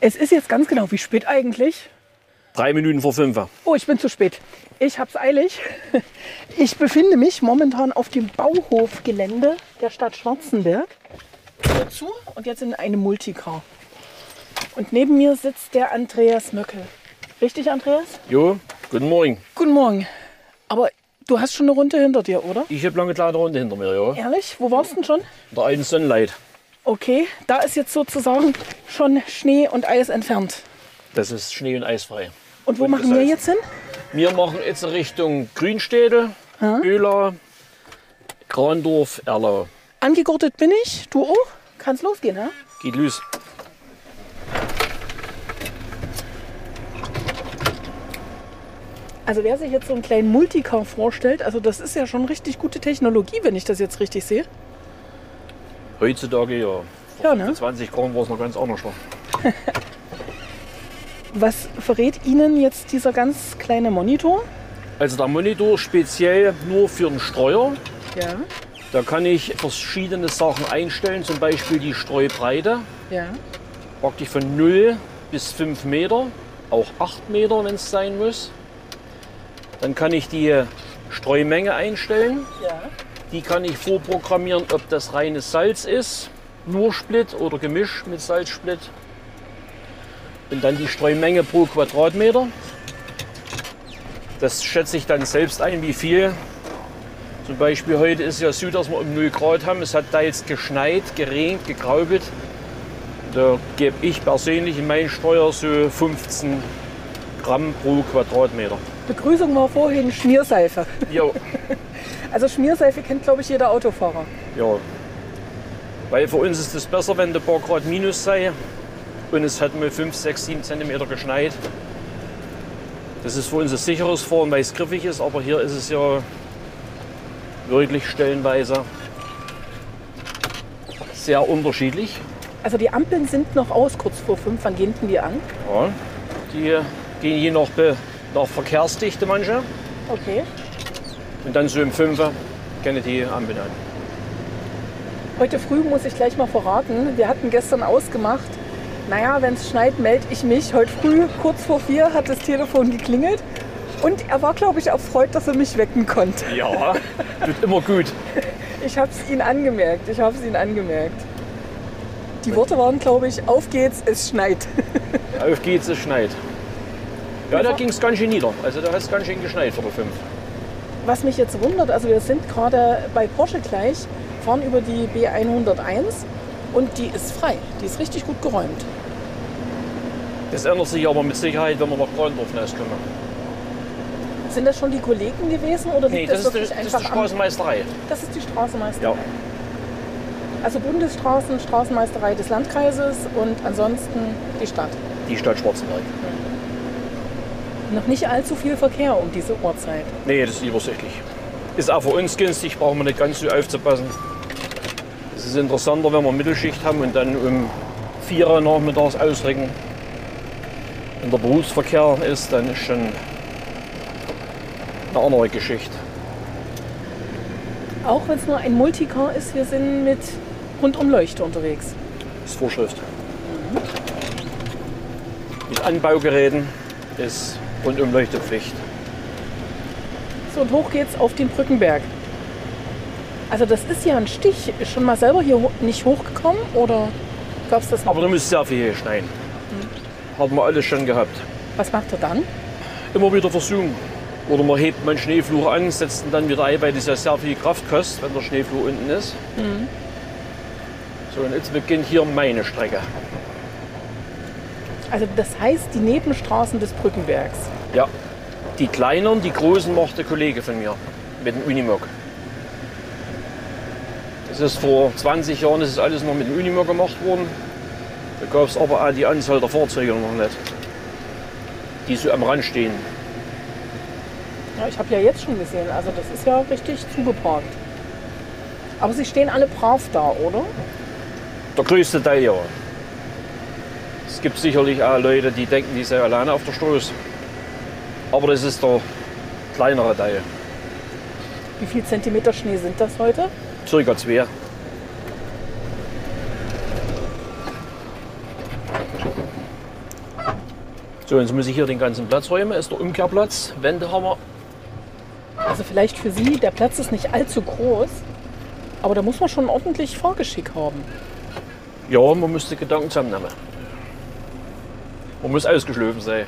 Es ist jetzt ganz genau, wie spät eigentlich? Drei Minuten vor fünf. Oh, ich bin zu spät. Ich hab's eilig. Ich befinde mich momentan auf dem Bauhofgelände der Stadt Schwarzenberg. Tür zu und jetzt in einem Multicar. Und neben mir sitzt der Andreas Möckel. Richtig, Andreas? Jo, guten Morgen. Guten Morgen. Aber du hast schon eine Runde hinter dir, oder? Ich habe lange kleine Runde hinter mir, ja. Ehrlich? Wo warst du denn schon? Der einen Sonnenlight. Okay, da ist jetzt sozusagen schon Schnee und Eis entfernt. Das ist schnee- und eisfrei. Und wo Und machen wir jetzt hin? Wir machen jetzt Richtung Grünstädte, Öla, Grandorf, Erlau. Angegurtet bin ich. Du auch? Kann's losgehen, ha? Geht los. Also wer sich jetzt so einen kleinen Multicar vorstellt, also das ist ja schon richtig gute Technologie, wenn ich das jetzt richtig sehe. Heutzutage ja. Ja, ne? 20 Gramm war es noch ganz anders. Was verrät Ihnen jetzt dieser ganz kleine Monitor? Also der Monitor speziell nur für den Streuer. Ja. Da kann ich verschiedene Sachen einstellen, zum Beispiel die Streubreite. Ja. Praktisch von 0 bis 5 Meter, auch 8 Meter, wenn es sein muss. Dann kann ich die Streumenge einstellen. Ja. Die kann ich vorprogrammieren, ob das reines Salz ist, nur Split oder Gemisch mit Salzsplit. Und dann die Streumenge pro Quadratmeter. Das schätze ich dann selbst ein, wie viel. Zum Beispiel heute ist ja so, dass wir um 0 Grad haben. Es hat da jetzt geschneit, geregnet, gekraubelt. Da gebe ich persönlich in meinen Steuer so 15 Gramm pro Quadratmeter. Begrüßung war vorhin Schmierseife. Jo. Also Schmierseife kennt, glaube ich, jeder Autofahrer. Ja. Weil für uns ist es besser, wenn der paar Grad minus sei und es hat mal 5, 6, 7 Zentimeter geschneit. Das ist für uns ein sicheres Fahren, weil es griffig ist, aber hier ist es ja wirklich stellenweise sehr unterschiedlich. Also die Ampeln sind noch aus, kurz vor fünf. Wann gehen denn die an? Ja. Die gehen je nach, Be nach Verkehrsdichte manche Okay. Und dann so im 5 kennen die Ampeln an. Heute früh muss ich gleich mal verraten. Wir hatten gestern ausgemacht, naja, wenn es schneit, melde ich mich. Heute früh, kurz vor vier, hat das Telefon geklingelt. Und er war, glaube ich, erfreut, dass er mich wecken konnte. Ja, tut immer gut. Ich habe es ihn angemerkt. Ich habe es ihn angemerkt. Die Worte waren, glaube ich, auf geht's, es schneit. Auf geht's, es schneit. Ja, da ging es ganz schön nieder. Also da hat es ganz schön geschneit vor der 5. Was mich jetzt wundert, also wir sind gerade bei Porsche gleich, fahren über die B101 und die ist frei. Die ist richtig gut geräumt. Das ändert sich aber mit Sicherheit, wenn wir nach Grandorf kommen. Sind das schon die Kollegen gewesen oder Nee, liegt das ist, die, das ist die. Straßenmeisterei. Das ist die Straßenmeisterei. Ja. Also Bundesstraßen, Straßenmeisterei des Landkreises und ansonsten die Stadt. Die Stadt Schwarzenberg. Noch nicht allzu viel Verkehr um diese Uhrzeit. Nee, das ist übersichtlich. Ist auch für uns günstig, brauchen wir nicht ganz so aufzupassen. Es ist interessanter, wenn wir Mittelschicht haben und dann um 4 Uhr nachmittags ausrücken. Wenn der Berufsverkehr ist, dann ist schon eine andere Geschichte. Auch wenn es nur ein Multicar ist, wir sind mit Rundumleuchte unterwegs. Das ist Vorschrift. Mit Anbaugeräten ist Rundumleuchtepflicht. So, und hoch geht's auf den Brückenberg. Also das ist ja ein Stich. Ist schon mal selber hier nicht hochgekommen oder gab es das noch? Aber da muss sehr viel schneien. Haben wir alles schon gehabt. Was macht er dann? Immer wieder versuchen. Oder man hebt mal einen Schneefluch an, setzt ihn dann wieder ein, weil das ja sehr viel Kraft kostet, wenn der Schneefluch unten ist. So, und jetzt beginnt hier meine Strecke. Also das heißt die Nebenstraßen des Brückenbergs. Ja, die kleineren, die großen macht der Kollege von mir mit dem Unimog. Das ist vor 20 Jahren das ist alles noch mit dem Unimog gemacht worden. Da gab es aber auch die Anzahl der Fahrzeuge noch nicht, die so am Rand stehen. Ja, ich habe ja jetzt schon gesehen, also das ist ja richtig zugeparkt. Aber sie stehen alle brav da, oder? Der größte Teil ja. Es gibt sicherlich auch Leute, die denken, die seien alleine auf der Straße. Aber das ist der kleinere Teil. Wie viel Zentimeter Schnee sind das heute? Circa zwei. So, jetzt muss ich hier den ganzen Platz räumen. Ist der Umkehrplatz. Wände haben wir. Also vielleicht für Sie, der Platz ist nicht allzu groß, aber da muss man schon ordentlich Fahrgeschick haben. Ja, man müsste Gedanken zusammennehmen. Man muss ausgeschlafen sein.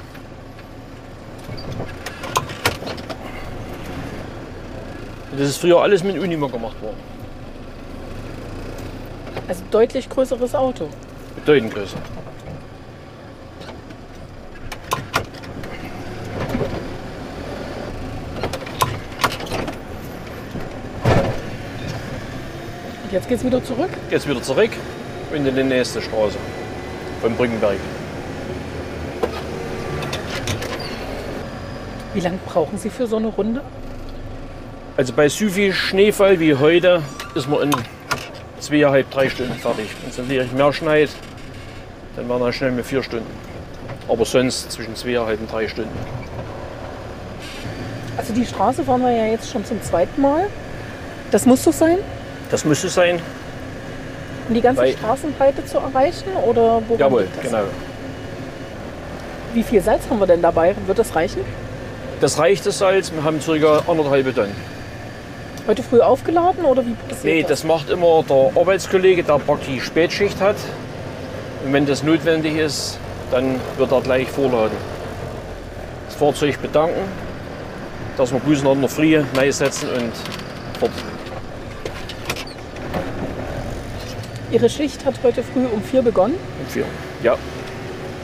Das ist früher alles mit Unima gemacht worden. Also deutlich größeres Auto. Bedeutend größer. Und jetzt geht's wieder zurück. Jetzt wieder zurück und in die nächste Straße von Brückenberg. Wie lange brauchen Sie für so eine Runde? Also bei so viel Schneefall wie heute ist man in zweieinhalb, drei Stunden fertig. Wenn es natürlich mehr schneit, dann werden wir schnell mit vier Stunden. Aber sonst zwischen zweieinhalb und drei Stunden. Also die Straße fahren wir ja jetzt schon zum zweiten Mal. Das muss so sein, Das müsste sein. um die ganze Weil- Straßenbreite zu erreichen? Oder woran Jawohl, genau. Wie viel Salz haben wir denn dabei? Wird das reichen? Das reicht das Salz. Wir haben ca. anderthalb Tonnen. Heute früh aufgeladen oder wie passiert Nee, das macht immer der Arbeitskollege, der praktisch Spätschicht hat. Und wenn das notwendig ist, dann wird er gleich vorladen. Das Fahrzeug bedanken, dass wir noch in der neu setzen und fort. Ihre Schicht hat heute früh um vier begonnen. Und vier. Ja.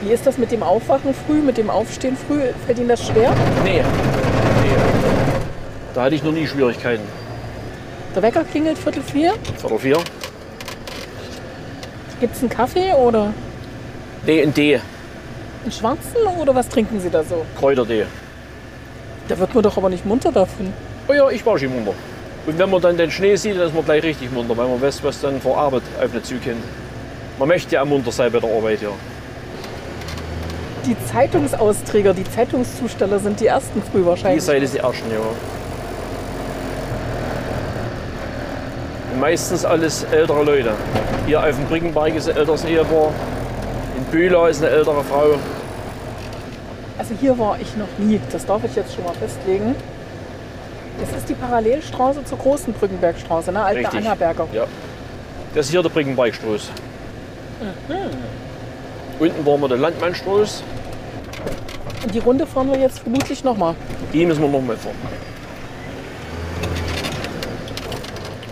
Wie ist das mit dem Aufwachen früh, mit dem Aufstehen früh? Fällt Ihnen das schwer? Nee. nee. Da hatte ich noch nie Schwierigkeiten. Der Wecker klingelt Viertel vier. Viertel vier. Gibt es einen Kaffee oder D und D. einen schwarzen oder was trinken Sie da so? Kräuter D. Da wird man doch aber nicht munter davon. Oh ja, ich war schon munter. Und wenn man dann den Schnee sieht, dann ist man gleich richtig munter, weil man weiß, was dann vor Arbeit auf den Zug kommt. Man möchte ja munter sein bei der Arbeit, ja. Die Zeitungsausträger, die Zeitungszusteller sind die ersten früh Die wahrscheinlich. Seite ist die ersten, ja. Meistens alles ältere Leute. Hier auf dem Brickenberg ist ein älteres Ehepaar. In Bühler ist eine ältere Frau. Also hier war ich noch nie, das darf ich jetzt schon mal festlegen. Das ist die Parallelstraße zur großen Brückenbergstraße, ne? Alte Richtig. Annaberger. Ja. Das ist hier der Brickenbergstoß. Unten waren wir der Landmannstoß. Und die Runde fahren wir jetzt vermutlich nochmal. Die müssen wir noch mal fahren.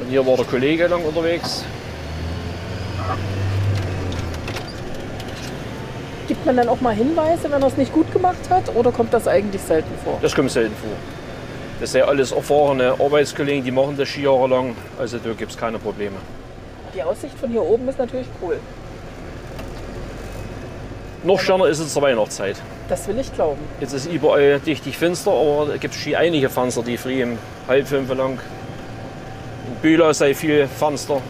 Und hier war der Kollege lang unterwegs. Gibt man dann auch mal Hinweise, wenn er es nicht gut gemacht hat? Oder kommt das eigentlich selten vor? Das kommt selten vor. Das sind ja alles erfahrene Arbeitskollegen, die machen das Ski lang. Also da gibt es keine Probleme. Die Aussicht von hier oben ist natürlich cool. Noch schöner ist es zur Weihnachtszeit. Das will ich glauben. Jetzt ist überall dichtig finster, aber es gibt schon einige Fenster, die um halb fünf lang. Bühler sei viel Fenster.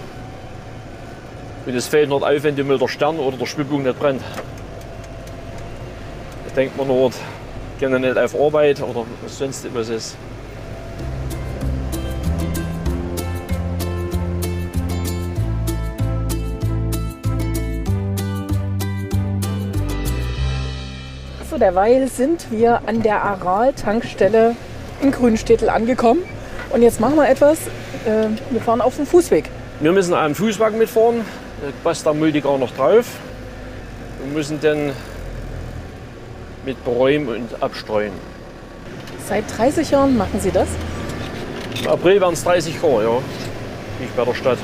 Und es fällt nicht auf, wenn mit der Stern oder der Schwibbung nicht brennt. Da denkt man dort, gehen nicht auf Arbeit oder sonst was ist. So, derweil sind wir an der Aral-Tankstelle in Grünstädtel angekommen. Und jetzt machen wir etwas. Äh, wir fahren auf dem Fußweg. Wir müssen einen Fußwagen mitfahren, da passt der Multigar noch drauf. Wir müssen dann mit beräumen und abstreuen. Seit 30 Jahren machen Sie das. Im April werden es 30 Grad, ja. Nicht bei der Stadt.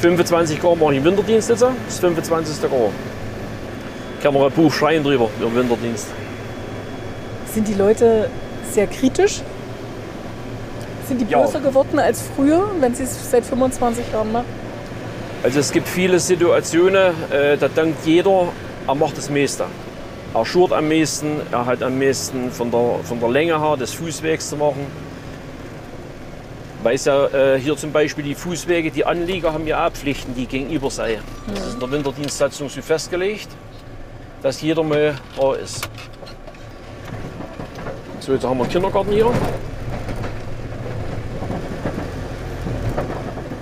25 Grad mache ich im Winterdienst jetzt, das 25. Grad. Kann man ein Buch schreien drüber, im Winterdienst. Sind die Leute sehr kritisch? Sind die böser geworden als früher, wenn Sie es seit 25 Jahren machen? Also es gibt viele Situationen, äh, da denkt jeder, er macht das meiste. Er schurt am meisten, er hat am meisten von der, von der Länge her des Fußwegs zu machen. Weiß ja äh, hier zum Beispiel die Fußwege, die Anlieger haben ja auch Pflichten, die gegenüber sei. Das ist in der Winterdienstsatzung so festgelegt, dass jeder mal da ist. So, jetzt haben wir einen Kindergarten hier.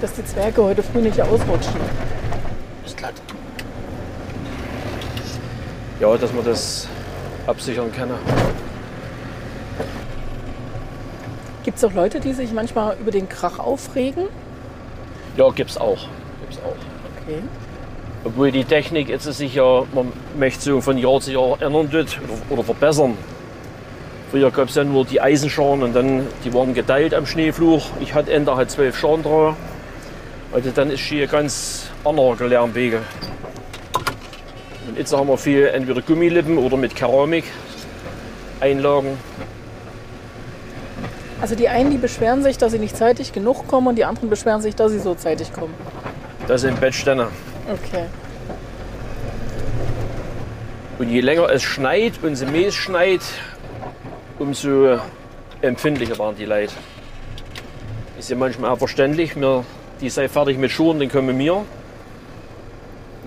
Dass die Zwerge heute früh nicht ausrutschen. Ist glatt. Ja, dass man das absichern kann. Gibt es auch Leute, die sich manchmal über den Krach aufregen? Ja, gibt's auch. Gibt's auch. Okay. Obwohl die Technik jetzt sich ja, man möchte so von Jahr zu Jahr ändern tut oder, verbessern. Früher gab es ja nur die Eisenscharen und dann die waren geteilt am Schneefluch. Ich hatte Ende halt zwölf Scharen drauf. Also dann ist hier ganz andere Lärmwege. Und jetzt haben wir viel entweder Gummilippen oder mit Keramik Einlagen. Also die einen, die beschweren sich, dass sie nicht zeitig genug kommen und die anderen beschweren sich, dass sie so zeitig kommen. Das sind Bettständer. Okay. Und je länger es schneit und es Mäß schneit, umso empfindlicher waren die Leute. Ist ja manchmal auch verständlich. Wir, die sei fertig mit Schuhen, dann kommen wir. Und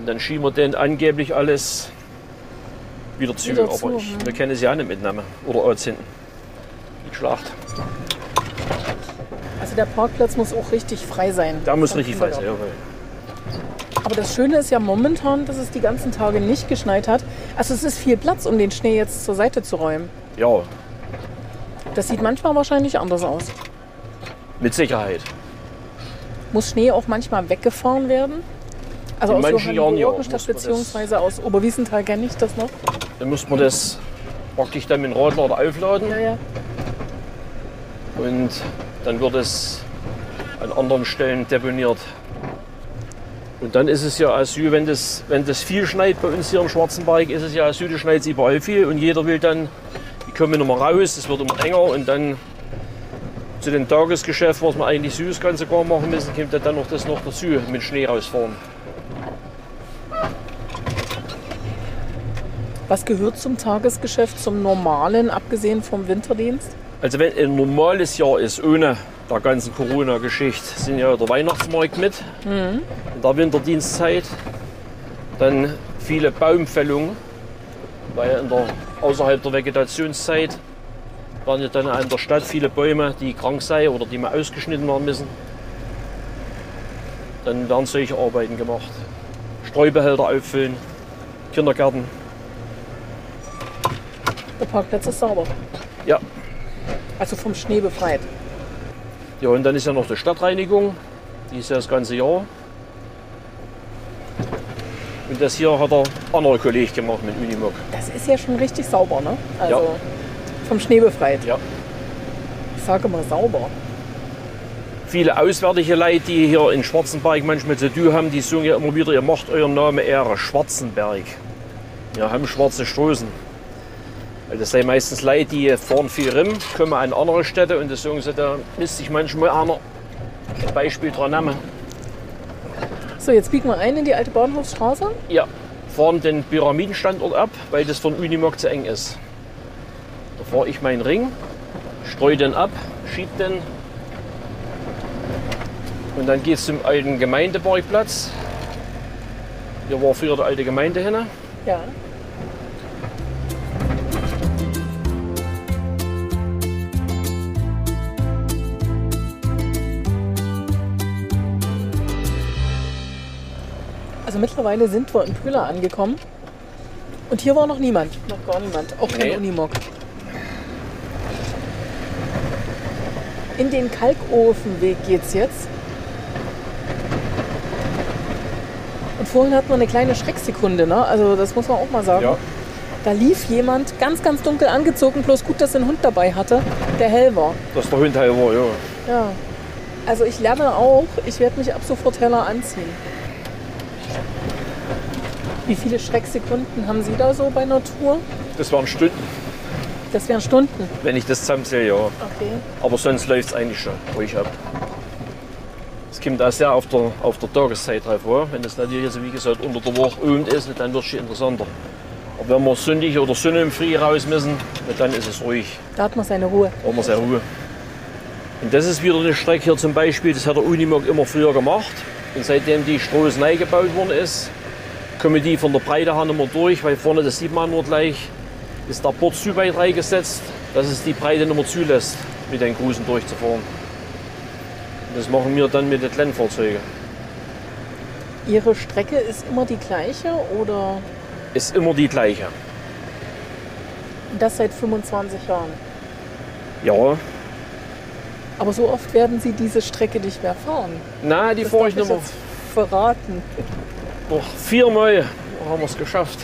dann schieben wir den angeblich alles wieder zu. Wieder Aber zu, ich, hm. wir können sie auch nicht mitnehmen. Oder als hinten. Die Schlacht. Also der Parkplatz muss auch richtig frei sein. Da muss richtig frei sein. Jawohl. Aber das Schöne ist ja momentan, dass es die ganzen Tage nicht geschneit hat. Also es ist viel Platz, um den Schnee jetzt zur Seite zu räumen. Ja, Das sieht manchmal wahrscheinlich anders aus. mit Sicherheit. Muss Schnee auch manchmal weggefahren werden? Also In aus manchen Jahren ja, beziehungsweise aus Oberwiesenthal kenne ich das noch. Dann muss man das praktisch dann mit dem Radlader aufladen. Ja, ja. Und dann wird es an anderen Stellen deponiert. Und dann ist es ja Asyl, wenn das, wenn das viel schneit bei uns hier im Schwarzenberg, ist es ja Asyl, da schneit es überall viel und jeder will dann, die kommen immer raus, es wird immer enger und dann zu den Tagesgeschäften, was wir eigentlich süß ganz sogar machen müssen, kommt dann noch das noch dazu, mit Schnee rausfahren. Was gehört zum Tagesgeschäft, zum normalen, abgesehen vom Winterdienst? Also wenn ein normales Jahr ist, ohne der ganzen Corona-Geschichte, sind ja der Weihnachtsmarkt mit in der Winterdienstzeit. Dann viele Baumfällungen, weil in der, außerhalb der Vegetationszeit waren ja dann in der Stadt viele Bäume, die krank seien oder die mal ausgeschnitten werden müssen. Dann werden solche Arbeiten gemacht. Streubehälter auffüllen, Kindergärten. Der Parkplatz ist sauber. Ja, Also vom Schnee befreit. Ja, und dann ist ja noch die Stadtreinigung. Die ist ja das ganze Jahr. Und das hier hat der andere Kollege gemacht mit Unimog. Das ist ja schon richtig sauber, ne? Also Ja. Vom Schnee befreit. Ja. Ich sage mal sauber. Viele auswärtige Leute, die hier in Schwarzenberg manchmal zu tun haben, die sagen ja immer wieder, ihr macht euren Namen Ehre, Schwarzenberg. Wir haben schwarze Straßen. Das sind meistens Leute, die fahren viel rum, kommen an andere Städte und das sagen sie, da müsste sich manchmal einer ein Beispiel dran nehmen. So, jetzt biegen wir ein in die alte Bahnhofsstraße. Ja, fahren den Pyramidenstandort ab, weil das von Unimog zu eng ist. Da fahre ich meinen Ring, streue den ab, schieb den und dann geht es zum alten Gemeindeparkplatz. Hier war früher die alte Gemeinde hin. Ja. Also mittlerweile sind wir in Pöhler angekommen. Und hier war noch niemand. Noch gar niemand. Auch kein Nee. Unimog. In den Kalkofenweg geht's jetzt. Und vorhin hatten wir eine kleine Schrecksekunde, ne? Also das muss man auch mal sagen. Ja, Da lief jemand ganz, ganz dunkel angezogen, bloß gut, dass er einen Hund dabei hatte, der hell war. dass der Hund heil war, ja. Ja. Also ich lerne auch, ich werde mich ab sofort heller anziehen. Wie viele Schrecksekunden haben Sie da so bei Tour? Das waren Stunden, Das wären Stunden. wenn ich das zusammenzähle, ja. Okay. Aber sonst läuft es eigentlich schon ruhig ab. Es kommt auch sehr auf der, auf der Tageszeit drauf an. Wenn es natürlich, also wie gesagt, unter der Woche Abend ist, dann wird es schon interessanter. Aber wenn wir sündig oder Sonne im Früh raus müssen, dann ist es ruhig. Da hat man seine Ruhe. Da haben wir sehr Ruhe. Und das ist wieder eine Strecke hier zum Beispiel, das hat der Unimog immer früher gemacht. Und seitdem die Straße neu gebaut worden ist, kommen die von der Breite her nicht mehr durch, weil vorne, das sieht man nur gleich, ist der Bord zu weit reingesetzt, dass es die Breite nicht mehr zulässt, mit den Grusen durchzufahren. Das machen wir dann mit den Kleinfahrzeugen. Ihre Strecke ist immer die gleiche oder? Ist immer die gleiche. Das seit 25 Jahren. Ja, Aber so oft werden Sie diese Strecke nicht mehr fahren. na, die fahre ich noch, mal- jetzt verraten. noch viermal. Haben wir es geschafft.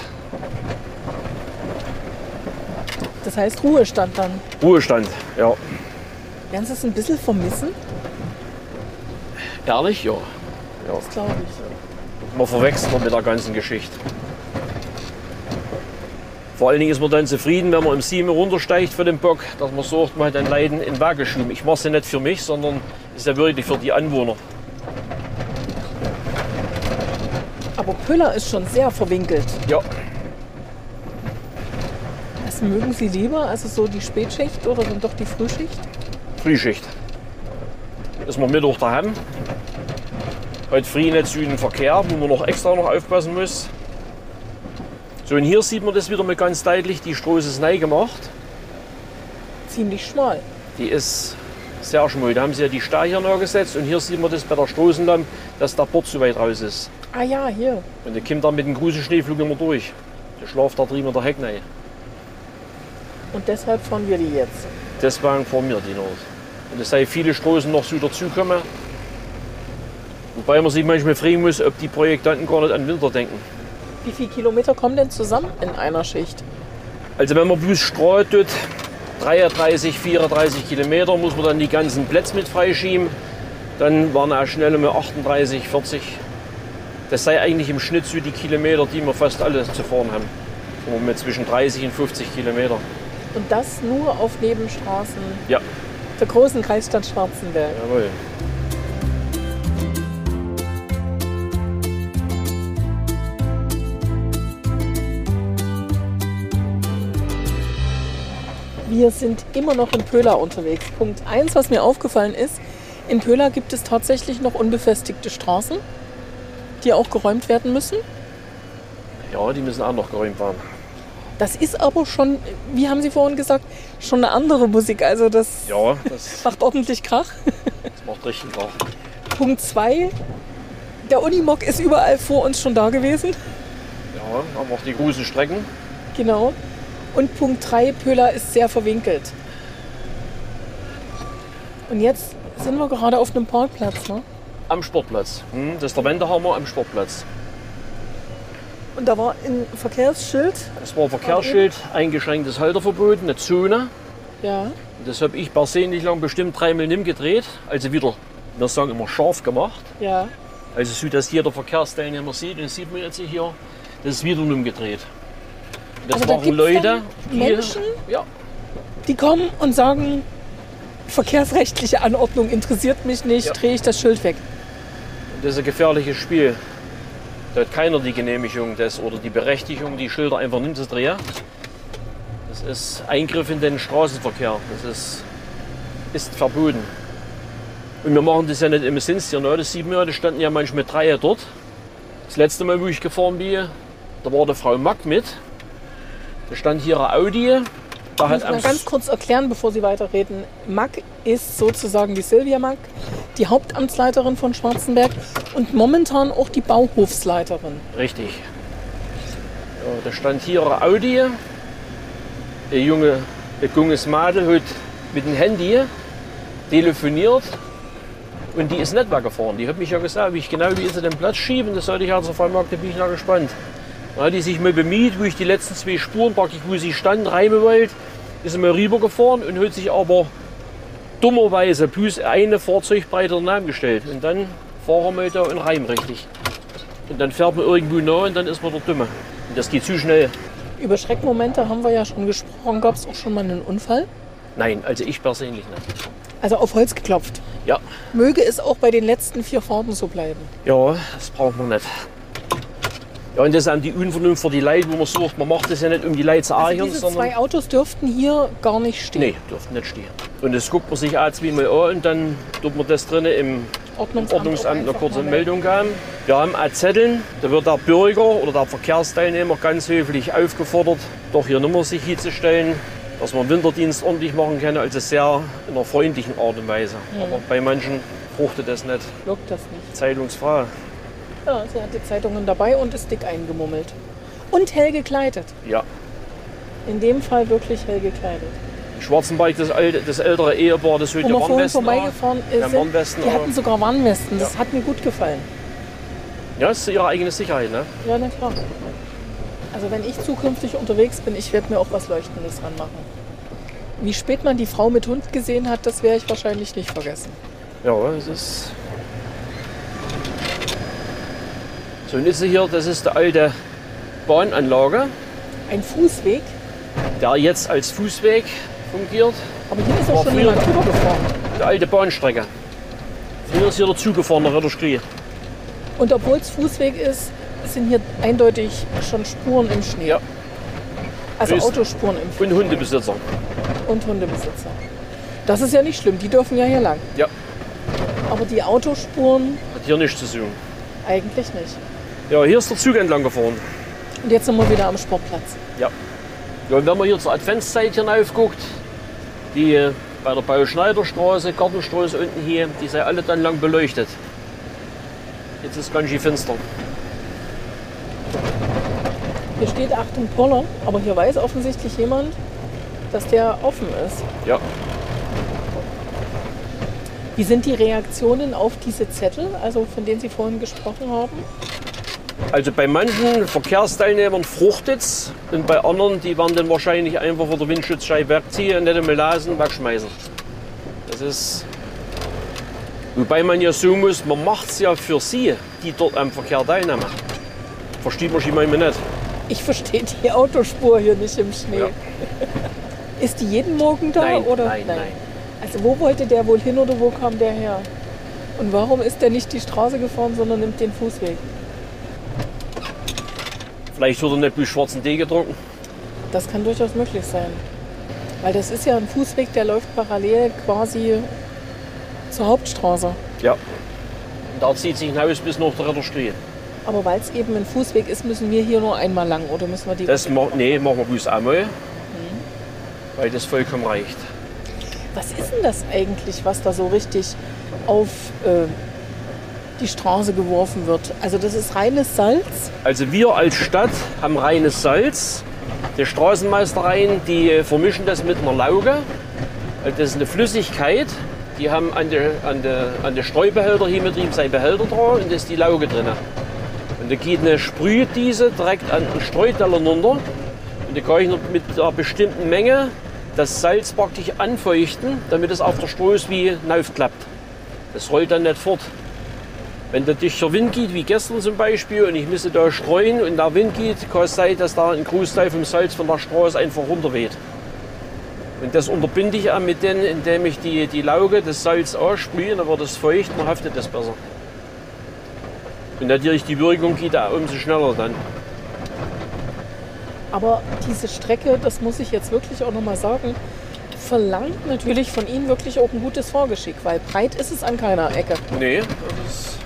Das heißt Ruhestand dann. Ruhestand, ja. Werden Sie es ein bisschen vermissen? Ehrlich, ja. Das glaube ich. Man verwechselt man mit der ganzen Geschichte. Vor allen Dingen ist man dann zufrieden, wenn man im Sieben runtersteigt für den Bock, dass man sagt, man hat ein Leiden in Waage geschoben. Ich mache es ja nicht für mich, sondern ist ja wirklich für die Anwohner. Aber Pöller ist schon sehr verwinkelt. Ja, mögen Sie lieber? Also so die Spätschicht oder dann doch die Frühschicht? Frühschicht. Ist man Mittwoch daheim. Heute früh nicht zu den Verkehr, wo man noch extra noch aufpassen muss. So, und hier sieht man das wieder mal ganz deutlich. Die Straße ist neu gemacht. Ziemlich schmal. Die ist sehr schmal. Da haben sie ja die Stahl hier gesetzt und hier sieht man das bei der Straßenlampe, dass der Bord so weit raus ist. Ah ja, hier. Und der kommt dann mit dem großen Schneeflug immer durch. Der schlaft da drüben in der Heck rein. Und deshalb fahren wir die jetzt. Deswegen fahren wir die noch. Und es sei viele Straßen noch so dazukommen. Wobei man sich manchmal fragen muss, ob die Projektanten gar nicht an Winter denken. Wie viele Kilometer kommen denn zusammen in einer Schicht? Also wenn man bloß strahlt tut, 33, 34 Kilometer, muss man dann die ganzen Plätze mit freischieben. Dann waren auch schnell mal 38, 40. Das sei eigentlich im Schnitt so die Kilometer, die wir fast alle zu fahren haben. So mit zwischen 30 und 50 Kilometer. Und das nur auf Nebenstraßen Ja, der großen Kreisstadt Schwarzenberg. jawohl. Wir sind immer noch in Pöhler unterwegs. Punkt 1, was mir aufgefallen ist, in Pöhler gibt es tatsächlich noch unbefestigte Straßen, die auch geräumt werden müssen. Ja, die müssen auch noch geräumt werden. Das ist aber schon, wie haben Sie vorhin gesagt, schon eine andere Musik. Also das Ja, das, macht ordentlich Krach. das macht richtig Krach. Punkt 2, der Unimog ist überall vor uns schon da gewesen. Ja, haben auch die großen Strecken. Genau. Und Punkt 3, Pöhler ist sehr verwinkelt. Und jetzt sind wir gerade auf einem Parkplatz. Ne? Am Sportplatz. Hm, das ist der Wendehammer am Sportplatz. Und da war ein Verkehrsschild. Es war ein Verkehrsschild, eingeschränktes Halterverbot, eine Zone. Ja. Das habe ich persönlich lang bestimmt dreimal nimm gedreht. Also wieder, wir sagen immer scharf gemacht. Ja. Also so, dass jeder Verkehrsteilnehmer sieht. Und das sieht man jetzt hier. Das ist wieder nimm gedreht. Das Also da waren gibt's Leute, die, Menschen? ja, Die kommen und sagen, verkehrsrechtliche Anordnung interessiert mich nicht, Ja. drehe ich das Schild weg. das ist ein gefährliches Spiel. Da hat keiner die Genehmigung des, oder die Berechtigung, die Schilder einfach nicht zu drehen. Das ist Eingriff in den Straßenverkehr. Das ist, ist verboten. Und wir machen das ja nicht im Sinnstier. Ne? Das sieht man ja, da standen ja manchmal drei dort. Das letzte Mal, wo ich gefahren bin, da war die Frau Mack mit. Da stand hier ein Audi. Da Ich muss mal ganz kurz erklären, bevor Sie weiterreden. Mack ist sozusagen die Silvia Mack, die Hauptamtsleiterin von Schwarzenberg und momentan auch die Bauhofsleiterin. Richtig. Ja, da stand hier Audi. Ein junge, ein junges Mädel hat mit dem Handy telefoniert und die ist nicht weggefahren. Die hat mich ja gesagt, wie ich genau wie sie den Platz schieben. Das sollte ich also allem da bin ich noch gespannt. Dann hat die sich mal bemüht, wo ich die letzten zwei Spuren praktisch, wo sie stand, reimen wollte, ist sie mal rübergefahren und hat sich aber dummerweise plus eine Fahrzeugbreite daneben gestellt. Und dann fahren wir da in Reim richtig. Und dann fährt man irgendwo nah und dann ist man der Dumme. Und das geht zu schnell. Über Schreckmomente haben wir ja schon gesprochen. Gab es auch schon mal einen Unfall? Nein, also ich persönlich nicht. Also auf Holz geklopft. Ja, Möge es auch bei den letzten vier Fahrten so bleiben. ja, das braucht man nicht. Ja, und das ist auch die Unvernunft für die Leute, wo man sagt, man macht das ja nicht um die Leute zu Also ärgern, diese sondern. zwei Autos dürften hier gar nicht stehen. Nee, dürfen nicht stehen. Und das guckt man sich auch zweimal an und dann tut man das drinnen im Ordnungsamt, Ordnungsamt eine kurze Meldung geben. Wir haben auch Zetteln, da wird der Bürger oder der Verkehrsteilnehmer ganz höflich aufgefordert, doch hier Nummer sich hinzustellen, dass man Winterdienst ordentlich machen kann, also sehr in einer freundlichen Art und Weise. Aber bei manchen fruchtet das nicht. Lockt das nicht. Zeitungsfrei. Ja, sie hat die Zeitungen dabei und ist dick eingemummelt. Und hell gekleidet. Ja. In dem Fall wirklich hell gekleidet. Schwarzenberg, das, alte, das ältere Ehepaar, das heute vorhin Warnwesten. vorbeigefahren äh, Ja, Warnwesten, die hatten sogar Warnwesten. Das Ja. hat mir gut gefallen. Ja, das ist ihre eigene Sicherheit. Ne? Ja, na klar. Also wenn ich zukünftig unterwegs bin, ich werde mir auch was Leuchtendes dran machen. Wie spät man die Frau mit Hund gesehen hat, das werde ich wahrscheinlich nicht vergessen. Ja, das ist. So, und jetzt hier, das ist der alte Bahnanlage, Ein Fußweg, der jetzt als Fußweg fungiert. aber hier ist auch schon jemand drüber gefahren. Die alte Bahnstrecke. Früher ist hier der Zug gefahren nach Ritterskrie. Und obwohl es Fußweg ist, sind hier eindeutig schon Spuren im Schnee. Ja. Also Ist- Autospuren im Schnee Und Hundebesitzer. und Hundebesitzer. Das ist ja nicht schlimm, die dürfen ja hier lang. Ja, Aber die Autospuren hat hier nichts zu suchen. eigentlich nicht. Ja, hier ist der Zug entlang gefahren. Und jetzt sind wir wieder am Sportplatz. Ja. ja und wenn man hier zur Adventszeit hinaufguckt, die bei der Bauschneiderstraße, Gartenstraße unten hier, die sind alle dann lang beleuchtet. Jetzt ist ganz schön finster. Hier steht Achtung Poller, aber hier weiß offensichtlich jemand, dass der offen ist. Ja, Wie sind die Reaktionen auf diese Zettel, also von denen Sie vorhin gesprochen haben? Also bei manchen Verkehrsteilnehmern fruchtet es und bei anderen, die werden dann wahrscheinlich einfach vor der Windschutzscheibe wegziehen, nicht einmal lasen, wegschmeißen. Das ist. Wobei man ja so muss, man macht es ja für sie, die dort am Verkehr teilnehmen. Versteht man schon manchmal nicht. Ich verstehe die Autospur hier nicht im Schnee. Ja. Ist die jeden Morgen da? Nein, oder? nein, nein. Also wo wollte der wohl hin oder wo kam der her? Und warum ist der nicht die Straße gefahren, sondern nimmt den Fußweg? Vielleicht wird er nicht bis schwarzen Tee getrunken. Das kann durchaus möglich sein. Weil das ist ja ein Fußweg, der läuft parallel quasi zur Hauptstraße. Ja. Und da zieht sich hinaus bis nach der Ritterstrie. Aber weil es eben ein Fußweg ist, müssen wir hier nur einmal lang oder müssen wir die. Das ma nee, machen wir bloß einmal. Weil das vollkommen reicht. Was ist denn das eigentlich, was da so richtig auf äh, die Straße geworfen wird? Also das ist reines Salz. Also wir als Stadt haben reines Salz. Die Straßenmeistereien, die vermischen das mit einer Lauge. Also Das ist eine Flüssigkeit. Die haben an der an der, an der Streubehälter hier mit seinen Behälter dran und da ist die Lauge drin. Und da geht eine Sprühdiese direkt an den Streuteller runter. Und da kann ich noch mit einer bestimmten Menge das Salz praktisch anfeuchten, damit es auf der Straße wie klappt. Das rollt dann nicht fort. Wenn der dichter Wind geht, wie gestern zum Beispiel, und ich müsste da streuen und der Wind geht, kann es sein, dass da ein Großteil vom Salz von der Straße einfach runterweht. Und das unterbinde ich auch mit denen, indem ich die, die Lauge, das Salz aussprühe, dann wird es feucht und dann haftet das besser. Und natürlich die Wirkung geht auch umso schneller dann. Aber diese Strecke, das muss ich jetzt wirklich auch nochmal sagen, verlangt natürlich von Ihnen wirklich auch ein gutes Vorgeschick, weil breit ist es an keiner Ecke. Nee, das ist.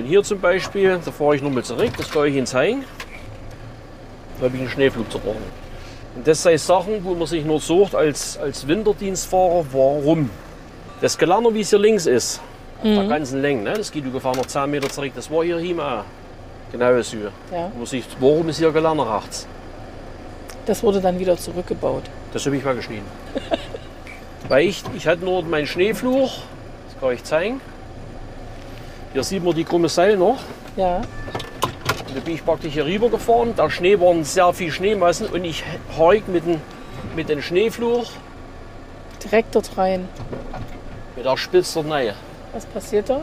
Und hier zum Beispiel, da fahre ich nochmal zurück, das kann ich Ihnen zeigen. Da habe ich einen Schneeflug zerbrochen. Und das sind Sachen, wo man sich nur sucht als, als Winterdienstfahrer, warum? Das Geländer, wie es hier links ist, auf der ganzen Länge, ne? das geht ungefähr noch 10 Meter zurück, das war hier auch. Genau so. Ja. Wo sich, warum ist hier Geländer rechts? Das wurde dann wieder zurückgebaut. Das habe ich weggeschnitten. Weil ich, ich hatte nur meinen Schneefluch, das kann ich zeigen. Hier sieht man die krumme Seil noch. Ja. Und da bin ich praktisch hier rüber gefahren. Der Schnee waren sehr viel Schneemassen und ich heug mit dem, mit dem Schneefluch Direkt dort rein. mit der Spitze der Nähe. Was passiert da?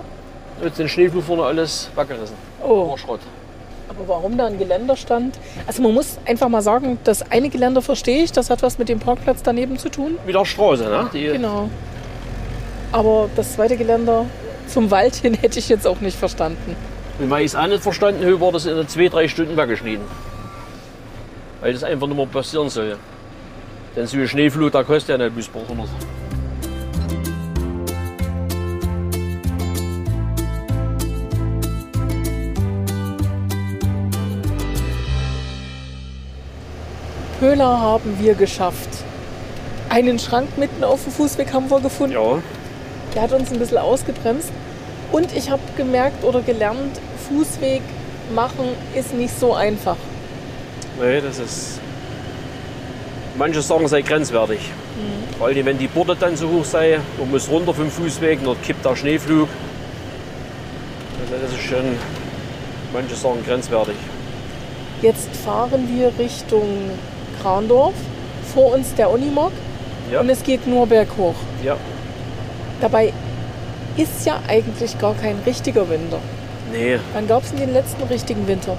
Mit dem Schneefluch vorne alles weggerissen. Oh, War Schrott. aber warum da ein Geländer stand? Also man muss einfach mal sagen, das eine Geländer verstehe ich, das hat was mit dem Parkplatz daneben zu tun. Mit der Straße, ne? Die, Genau. Aber das zweite Geländer zum Wald hin hätte ich jetzt auch nicht verstanden. Und weil ich es auch nicht verstanden habe, war das in zwei, drei Stunden weggeschnitten. Weil das einfach nicht mehr passieren soll. Denn so ein Schneeflug, da kostet ja nicht bis paar hundert. Pöhler haben wir geschafft. Einen Schrank mitten auf dem Fußweg haben wir gefunden. Ja, Der hat uns ein bisschen ausgebremst. Und ich habe gemerkt oder gelernt, Fußweg machen ist nicht so einfach. Nee, das ist. Manche sagen, sei grenzwertig. Mhm. Vor allem, wenn die Borde dann so hoch sei, man muss runter vom Fußweg, dort kippt der Schneeflug. Also das ist schon, manche sagen, grenzwertig. Jetzt fahren wir Richtung Krandorf, vor uns der Unimog Ja. und es geht nur berghoch. Ja. Dabei ist ja eigentlich gar kein richtiger Winter. Nee. Wann gab es denn den letzten richtigen Winter?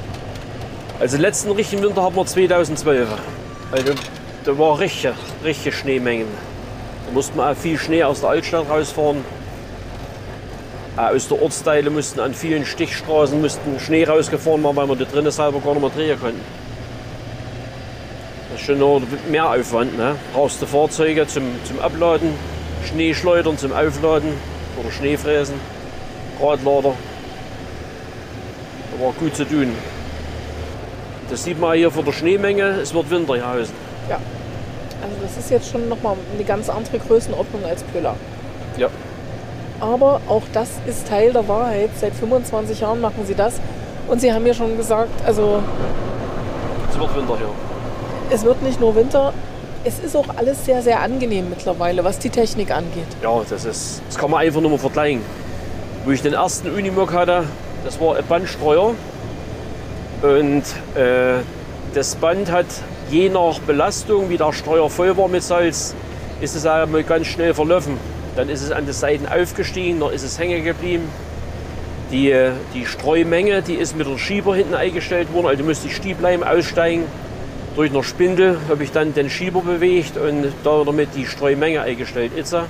Also den letzten richtigen Winter haben wir 2012. Also da war richtige, richtige Schneemengen. Da musste man auch viel Schnee aus der Altstadt rausfahren. Auch aus der Ortsteile mussten an vielen Stichstraßen mussten Schnee rausgefahren werden, weil wir da drinnen selber gar nicht mehr drehen konnten. Das ist schon noch mehr Aufwand. Ne? Brauchst du Fahrzeuge zum, zum Abladen, Schneeschleudern zum Aufladen oder Schneefräsen, Radlader. Da war gut zu tun. Das sieht man hier von der Schneemenge, es wird Winter hier hausen. Ja. Also das ist jetzt schon nochmal eine ganz andere Größenordnung als Pöller. Ja. Aber auch das ist Teil der Wahrheit. Seit 25 Jahren machen sie das. Und sie haben mir schon gesagt, also Es wird Winter hier. es wird nicht nur Winter, es ist auch alles sehr, sehr angenehm mittlerweile, was die Technik angeht. Ja, das ist. Das kann man einfach nur mal vergleichen. Wo ich den ersten Unimog hatte, das war ein Bandstreuer. Und äh, das Band hat je nach Belastung, wie der Streuer voll war mit Salz, ist es einmal ganz schnell verlaufen. Dann ist es an den Seiten aufgestiegen, dann ist es hängen geblieben. Die, äh, die Streumenge, die ist mit der Schieber hinten eingestellt worden, also musste ich Stiebleim aussteigen. Durch eine Spindel habe ich dann den Schieber bewegt und da damit die Streumenge eingestellt. Jetzt äh,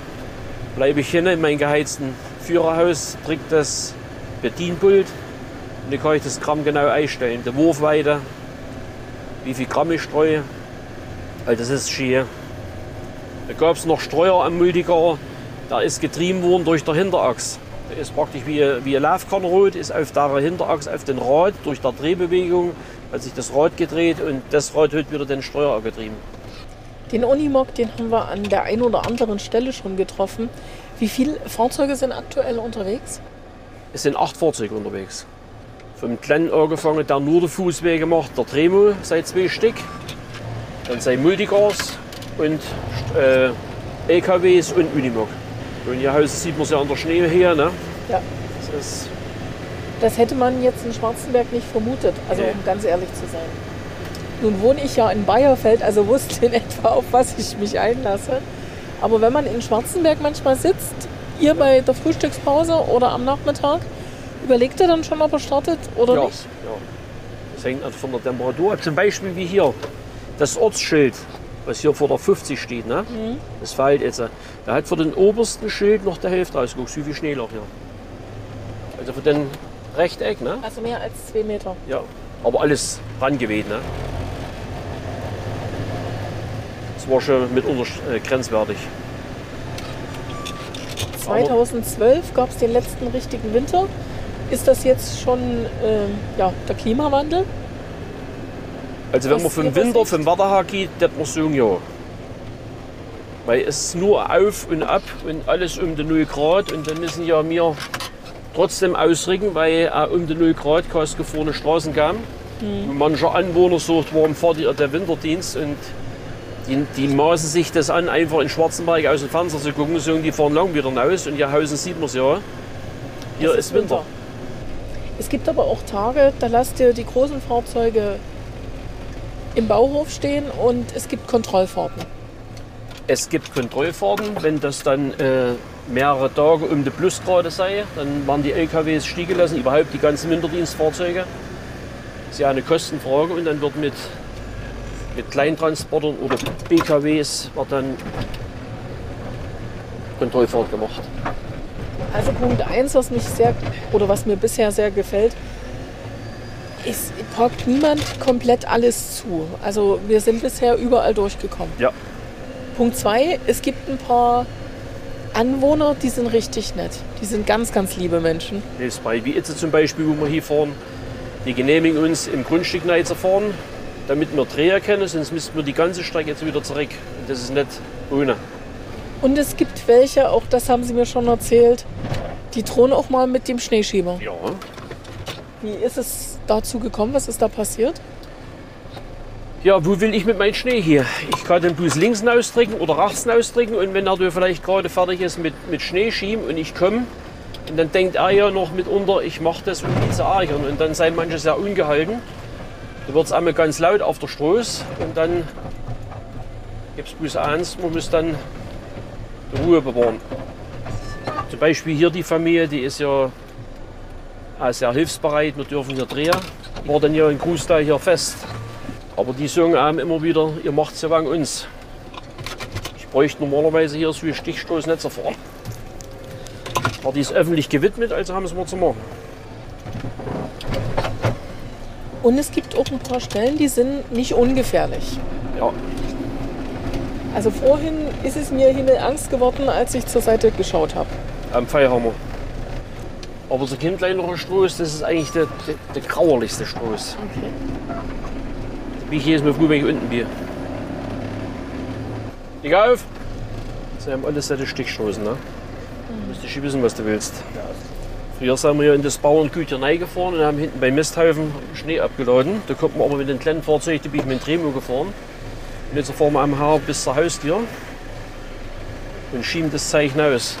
bleibe ich hin in meinem geheizten Führerhaus, drücke das Bedienpult und dann kann ich das Gramm genau einstellen. Die Wurfweite, wie viel Gramm ich streue. Also das ist schier. Da gab es noch Streuer am Multigar, der ist getrieben worden durch der Hinterachs. Der ist praktisch wie, wie ein Laufkernrad, ist auf der Hinterachs auf den Rad durch der Drehbewegung hat sich das Rad gedreht und das Rad hat wieder den Steuer angetrieben. Den Unimog, den haben wir an der einen oder anderen Stelle schon getroffen. Wie viele Fahrzeuge sind aktuell unterwegs? Es sind acht Fahrzeuge unterwegs. Vom Kleinen angefangen, der nur den Fußwege macht, der Tremo seit zwei Stück. Dann sein Multicars und äh, LKWs und Unimog. Und hier sieht man es ja an der Schnee hier. Ne? Ja. Das ist, Das hätte man jetzt in Schwarzenberg nicht vermutet, also um ganz ehrlich zu sein. Nun wohne ich ja in Bayerfeld, also wusste in etwa, auf was ich mich einlasse. Aber wenn man in Schwarzenberg manchmal sitzt, ihr bei der Frühstückspause oder am Nachmittag, überlegt ihr dann schon, ob er startet oder ja, nicht? ja. Das hängt also von der Temperatur ab. Zum Beispiel wie hier das Ortsschild, was hier vor der 50 steht. Ne? Das fällt jetzt. Da hat für den obersten Schild noch der Hälfte ausgeguckt. So viel Schnee lag hier. Also für den Rechteck, ne? Also mehr als zwei Meter. Ja. Aber alles rangeweht, ne? Das war schon mitunter äh, grenzwertig. 2012 gab es den letzten richtigen Winter. Ist das jetzt schon ähm, ja, der Klimawandel? Also wenn man vom Winter, vom Wetter her geht, das man sagen, ja. Weil es ist nur auf und ab und alles um die 0 Grad und dann müssen ja wir trotzdem ausrücken, weil auch um die 0 Grad keine gefrorene Straßen kam. Hm. Und mancher Anwohner sagt, warum fahrt ihr der Winterdienst und die, die maßen sich das an, einfach in Schwarzenberg aus dem Fenster zu gucken, sagen, die fahren lang wieder raus und hier Hausen sieht man es ja. Hier Es ist Winter. Es gibt aber auch Tage, da lasst ihr die großen Fahrzeuge im Bauhof stehen und es gibt Kontrollfahrten. Es gibt Kontrollfahrten, wenn das dann äh, mehrere Tage um die Plusgrade sei, dann werden die LKWs stehen gelassen, überhaupt die ganzen Winterdienstfahrzeuge. Das ist ja eine Kostenfrage und dann wird mit, mit Kleintransportern oder BKWs wird dann Kontrollfahrt gemacht. Also Punkt 1, was mich sehr oder was mir bisher sehr gefällt, ist, parkt niemand komplett alles zu. Also wir sind bisher überall durchgekommen. Ja. Punkt 2, es gibt ein paar Anwohner, die sind richtig nett. Die sind ganz, ganz liebe Menschen. Das ist bei wie jetzt zum Beispiel, wo wir hier fahren, die genehmigen uns im Grundstück rein zu fahren, damit wir drehen können, sonst müssten wir die ganze Strecke jetzt wieder zurück. Und das ist nicht ohne. Und es gibt welche, auch das haben sie mir schon erzählt, die drohen auch mal mit dem Schneeschieber. Ja. Wie ist es dazu gekommen? Was ist da passiert? Ja, wo will ich mit meinem Schnee hier? Ich kann den bloß links ausdrücken oder rechts ausdrücken und wenn er vielleicht gerade fertig ist mit, mit Schneeschieben und ich komme, und dann denkt er ja noch mitunter, ich mache das, um ihn zu ärgern. Und dann seien manche sehr ungehalten. Da wird es einmal ganz laut auf der Straße und dann gibt es bloß eins, man muss dann die Ruhe bewahren. Zum Beispiel hier die Familie, die ist ja sehr hilfsbereit, wir dürfen hier drehen. War dann ja in Großteil hier fest. Aber die sagen einem immer wieder, ihr macht es ja wegen uns. Ich bräuchte normalerweise hier so ein Stichstoßnetz vor. Aber die ist öffentlich gewidmet, also haben sie mal zu machen. Und es gibt auch ein paar Stellen, die sind nicht ungefährlich. Ja, Also vorhin ist es mir Himmel Angst geworden, als ich zur Seite geschaut habe. am Pfeilhammer. Aber so kein kleinerer Stoß, das ist eigentlich der, der, der grauerlichste Stoß. Okay. Wie ich jedes Mal früh, wenn ich unten bin. Leg auf! Sie haben alles solche Stichstoßen, ne? Müsst ihr schon wissen, was du willst. Früher sind wir ja in das Bauerngüt hier reingefahren und haben hinten beim Misthaufen Schnee abgeladen. Da kommt man aber mit den kleinen Fahrzeugen, die bin ich mit dem Tremo gefahren. Und jetzt fahren wir am Haar bis zur Haustür und schieben das Zeichen aus.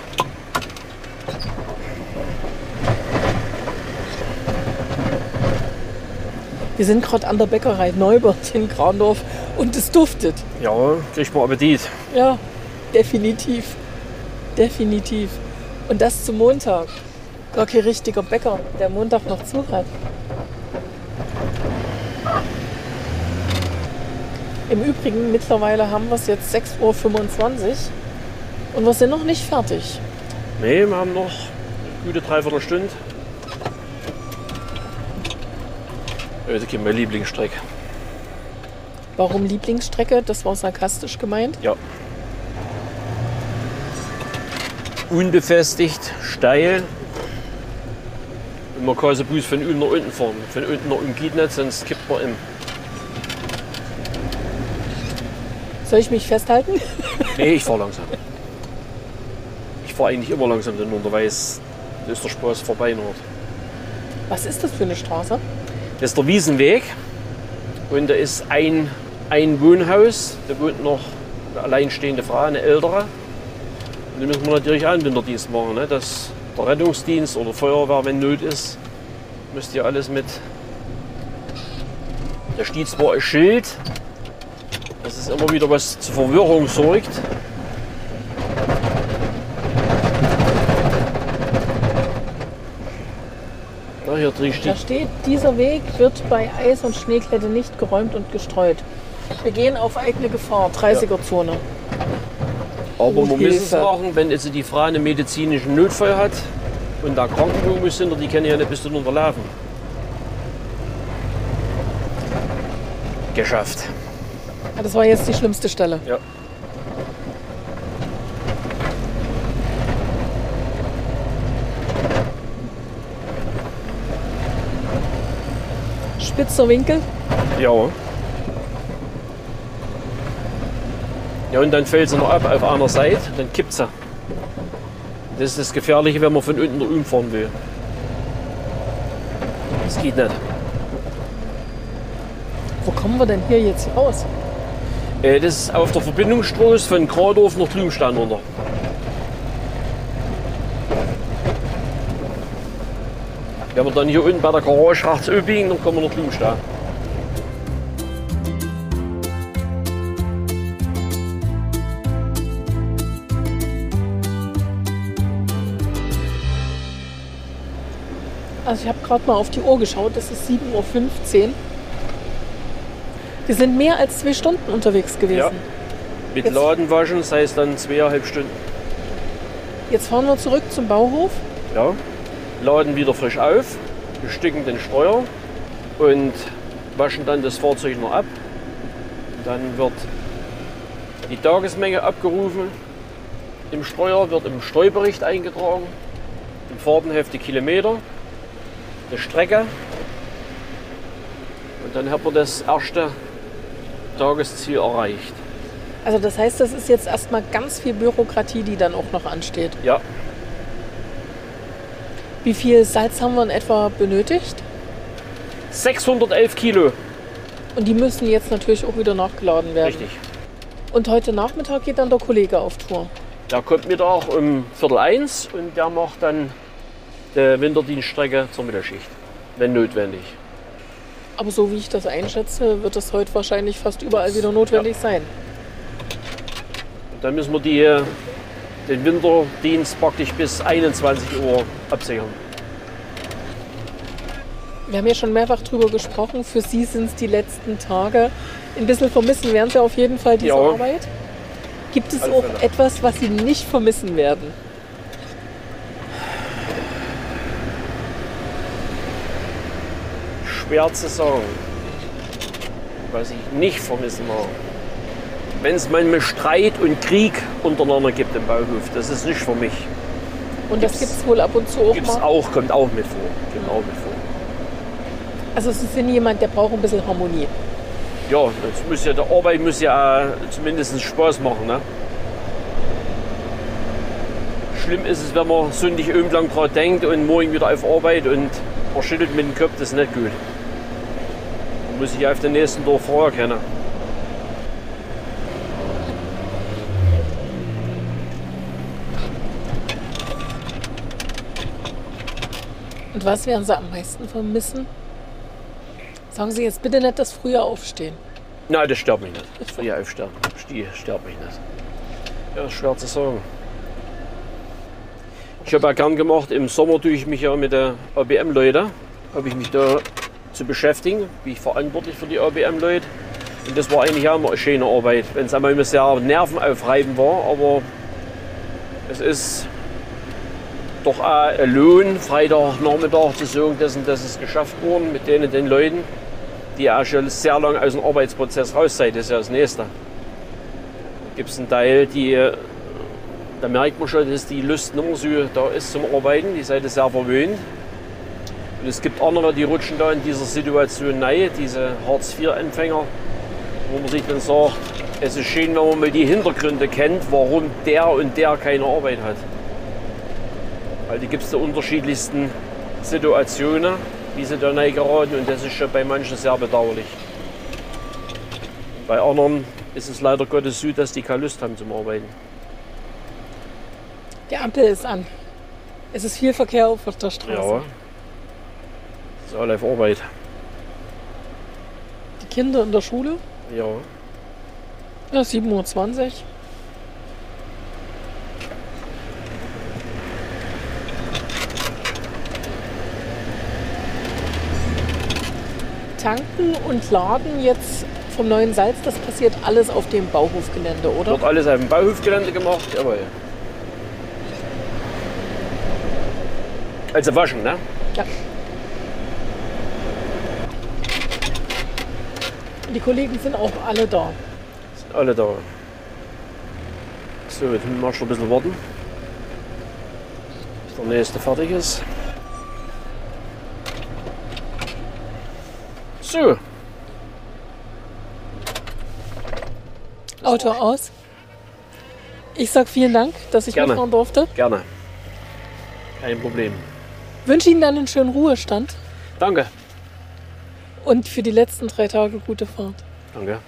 Wir sind gerade an der Bäckerei Neubert in Grandorf und es duftet. Ja, kriegt man Appetit. Ja, definitiv. Definitiv. Und das zum Montag. Gar kein richtiger Bäcker, der Montag noch zu hat. Im Übrigen, mittlerweile haben wir es jetzt 6.25 Uhr und wir sind noch nicht fertig. Nee, wir haben noch eine gute Dreiviertelstunde. Ja, Das ist mein Lieblingsstreck. Warum Lieblingsstrecke? Das war sarkastisch gemeint. Ja. Unbefestigt, steil. Und man kann so bloß von unten nach unten fahren. Von unten nach unten geht nicht, sonst kippt man im. Soll ich mich festhalten? Nee, ich fahre langsam. Ich fahre eigentlich immer langsam, denn unterwegs ist der Spaß vorbei. Noch. Was ist das für eine Straße? Das ist der Wiesenweg. Und da ist ein, ein Wohnhaus. Da wohnt noch eine alleinstehende Frau, eine ältere. Und da müssen wir natürlich Winterdienst machen. Ne? Dass der Rettungsdienst oder Feuerwehr, wenn Not ist, müsst ihr alles mit. Da steht zwar ein Schild, dass es immer wieder was zur Verwirrung sorgt. Hier drin Da steht steht, dieser Weg wird bei Eis- und Schneekette nicht geräumt und gestreut. Wir gehen auf eigene Gefahr, 30er-Zone. Aber man muss Hilfe. sagen, wenn jetzt die Frau einen medizinischen Notfall hat und da Krankenwagen hinter, die können ja nicht bis zum Unterlaufen. Geschafft. Das war jetzt die schlimmste Stelle. Ja. Spitzer Winkel. Ja. Ja, und dann fällt sie noch ab auf einer Seite, dann kippt sie. Das ist das Gefährliche, wenn man von unten nach oben fahren will. Das geht nicht. Wo kommen wir denn hier jetzt raus? Äh, Das ist auf der Verbindungsstraße von Gradorf nach Blumstein runter. Wir dann hier unten bei der Garage rechts abbiegen, dann kommen wir nach Blumstein. Also ich habe gerade mal auf die Uhr geschaut, das ist 7.15 Uhr. Wir sind mehr als zwei Stunden unterwegs gewesen. Ja. Mit Jetzt- Laden waschen, das heißt dann zweieinhalb Stunden. Jetzt fahren wir zurück zum Bauhof. Ja. Laden wieder frisch auf, bestücken den Steuer und waschen dann das Fahrzeug noch ab. Dann wird die Tagesmenge abgerufen. Im Steuer wird im Steuerbericht eingetragen. Im Fahrtenheft die Kilometer, die Strecke. Und dann hat man das erste Tagesziel erreicht. Also das heißt, das ist jetzt erstmal ganz viel Bürokratie, die dann auch noch ansteht. Ja, Wie viel Salz haben wir in etwa benötigt? 611 Kilo. Und die müssen jetzt natürlich auch wieder nachgeladen werden. Richtig. Und heute Nachmittag geht dann der Kollege auf Tour. Der kommt Mittag um Viertel eins und der macht dann die Winterdienststrecke zur Mittagsschicht, wenn notwendig. Aber so wie ich das einschätze, wird das heute wahrscheinlich fast überall wieder notwendig sein. Und dann müssen wir die, den Winterdienst praktisch bis 21 Uhr absichern. Wir haben ja schon mehrfach drüber gesprochen. Für Sie sind es die letzten Tage. Ein bisschen vermissen werden Sie auf jeden Fall diese Ja. Arbeit. Gibt es auch etwas, was Sie nicht vermissen werden? Schwer zu sagen, was ich nicht vermissen mag. Wenn es manchmal Streit und Krieg untereinander gibt im Bauhof, das ist nicht für mich. Und das Gibt's- gibt es wohl ab und zu auch Gibt es mal. auch, kommt auch mit vor. Kommt auch mit vor. Also Sie sind jemand, der braucht ein bisschen Harmonie. Ja, das muss ja, der Arbeit muss ja zumindest Spaß machen. Ne? Schlimm ist es, wenn man sündig irgendwann gerade denkt und morgen wieder auf Arbeit und man schüttelt mit dem Kopf, das ist nicht gut. Man muss sich auf den nächsten Dorf vorher kennen. Und was werden Sie am meisten vermissen? Sagen Sie jetzt bitte nicht das frühe Aufstehen. Nein, das stört mich nicht. Das frühe Aufstehen stört mich nicht. Ja, ist schwer zu sagen. Ich habe ja gern gemacht, im Sommer tue ich mich ja mit der ABM-Leute, habe ich mich da zu beschäftigen, bin ich verantwortlich für die ABM-Leute. Und das war eigentlich auch immer eine schöne Arbeit, wenn es einmal immer sehr nervenaufreibend war, aber es ist doch auch ein Lohn, Freitagnachmittag zu sagen, dass, dass es geschafft wurde mit denen, den Leuten, die auch schon sehr lange aus dem Arbeitsprozess raus sind. Das ist ja das Nächste. Gibt es einen Teil, die, da merkt man schon, dass die Lust nicht mehr so da ist zum Arbeiten. Die seid sehr verwöhnt. Und es gibt andere, die rutschen da in dieser Situation rein, diese Hartz-IV-Empfänger, wo man sich dann sagt, es ist schön, wenn man mal die Hintergründe kennt, warum der und der keine Arbeit hat. Weil die gibt es die unterschiedlichsten Situationen, wie sie da geraten und das ist schon bei manchen sehr bedauerlich. Bei anderen ist es leider Gottes so, dass die keine Lust haben zum Arbeiten. Die Ampel ist an. Es ist viel Verkehr auf der Straße. Ja. Das ist alle auf Arbeit. Die Kinder in der Schule. Ja. Ja, 7.20 Uhr. Tanken und Laden jetzt vom neuen Salz, das passiert alles auf dem Bauhofgelände, oder? Wird alles auf dem Bauhofgelände gemacht, jawohl. Also waschen, ne? Ja. Die Kollegen sind auch alle da. Sind alle da. So, jetzt müssen wir schon ein bisschen warten. Bis der nächste fertig ist. So, Auto aus. Ich sag vielen Dank, dass ich Gerne. mitfahren durfte. gerne. Kein Problem. Wünsche Ihnen dann einen schönen Ruhestand Danke. und für die letzten drei Tage gute Fahrt. Danke.